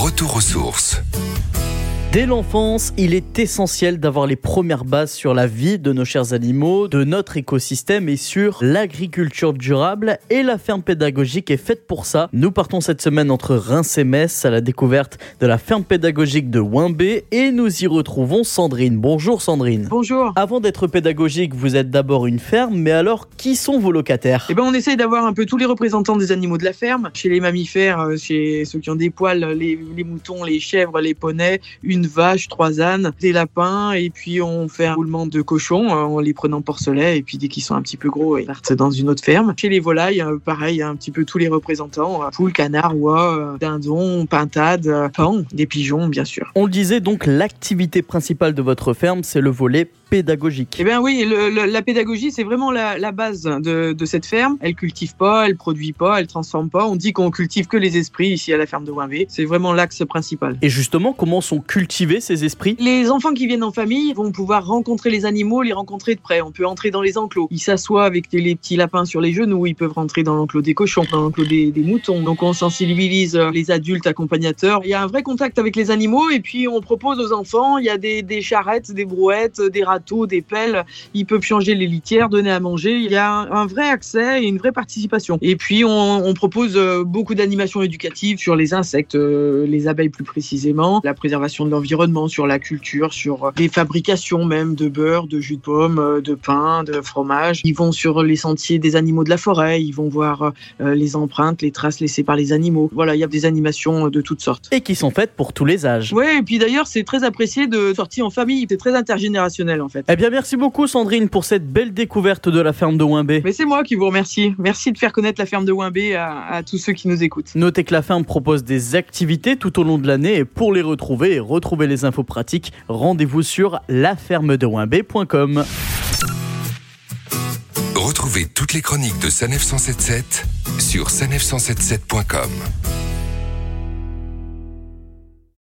Retour aux sources. Dès l'enfance, il est essentiel d'avoir les premières bases sur la vie de nos chers animaux, de notre écosystème et sur l'agriculture durable. Et la ferme pédagogique est faite pour ça. Nous partons cette semaine entre Reims et Metz à la découverte de la ferme pédagogique de Wimbé et nous y retrouvons Sandrine. Bonjour Sandrine. Bonjour. Avant d'être pédagogique, vous êtes d'abord une ferme, mais alors qui sont vos locataires? Eh ben, on essaye d'avoir un peu tous les représentants des animaux de la ferme. Chez les mammifères, euh, chez ceux qui ont des poils, les, les moutons, les chèvres, les poneys, une vache, trois ânes, des lapins, et puis on fait un roulement de cochons euh, en les prenant porcelet, et puis dès qu'ils sont un petit peu gros, ils partent dans une autre ferme. Chez les volailles, euh, pareil, un petit peu tous les représentants, euh, poules, canards, oies, dindons, pintades, pans, des pigeons, bien sûr. On le disait donc, l'activité principale de votre ferme, c'est le volet pédagogique. Eh bien oui, le, le, la pédagogie, c'est vraiment la, la base de, de, cette ferme. Elle cultive pas, elle produit pas, elle transforme pas. On dit qu'on cultive que les esprits ici à la ferme de Wimbé. C'est vraiment l'axe principal. Et justement, comment sont cultivés ces esprits? Les enfants qui viennent en famille vont pouvoir rencontrer les animaux, les rencontrer de près. On peut entrer dans les enclos. Ils s'assoient avec les petits lapins sur les genoux. Ils peuvent rentrer dans l'enclos des cochons, dans l'enclos des, moutons. Donc on sensibilise les adultes accompagnateurs. Il y a un vrai contact avec les animaux et puis on propose aux enfants, il y a des, charrettes, des brouettes, des râteaux, des pelles ils peuvent changer les litières, donner à manger. Il y a un, vrai accès et une vraie participation. Et puis, on, propose euh, beaucoup d'animations éducatives sur les insectes, euh, les abeilles plus précisément, la préservation de l'environnement, sur la culture, sur les fabrications même de beurre, de jus de pomme, euh, de pain, de fromage. Ils vont sur les sentiers des animaux de la forêt, ils vont voir les empreintes, les traces laissées par les animaux. Voilà, il y a des animations de toutes sortes. Et qui sont faites pour tous les âges. Oui, et puis d'ailleurs, c'est très apprécié de sortir en famille. C'est très intergénérationnel en fait. Eh bien, merci beaucoup Sandrine pour cette belle découverte de la ferme de Wimbé. Mais c'est moi qui vous remercie. Merci de faire connaître la ferme de Wimbé à, à, tous ceux qui nous écoutent. Notez que la ferme propose des activités tout au long de l'année et pour les retrouver et retrouver les infos pratiques, rendez-vous sur lafermedewimbé.com. Retrouvez toutes les chroniques de Sanef 177 sur sanef177.com.